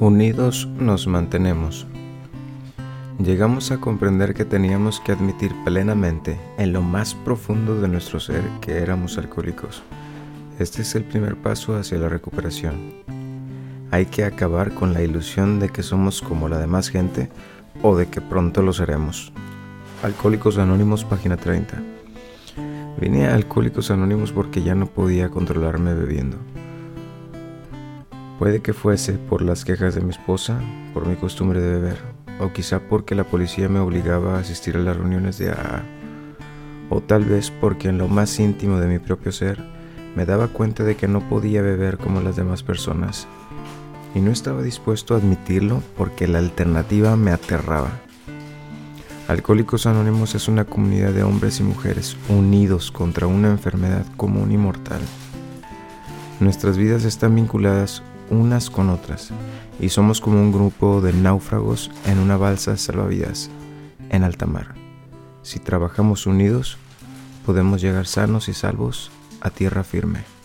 Unidos nos mantenemos. Llegamos a comprender que teníamos que admitir plenamente, en lo más profundo de nuestro ser, que éramos alcohólicos. Este es el primer paso hacia la recuperación. Hay que acabar con la ilusión de que somos como la demás gente o de que pronto lo seremos. Alcohólicos Anónimos, página 30. Vine a Alcohólicos Anónimos porque ya no podía controlarme bebiendo. Puede que fuese por las quejas de mi esposa, por mi costumbre de beber, o quizá porque la policía me obligaba a asistir a las reuniones de AA, o tal vez porque en lo más íntimo de mi propio ser me daba cuenta de que no podía beber como las demás personas, y no estaba dispuesto a admitirlo porque la alternativa me aterraba. Alcohólicos Anónimos es una comunidad de hombres y mujeres unidos contra una enfermedad común y mortal. Nuestras vidas están vinculadas unas con otras y somos como un grupo de náufragos en una balsa salvavidas en alta mar. Si trabajamos unidos, podemos llegar sanos y salvos a tierra firme.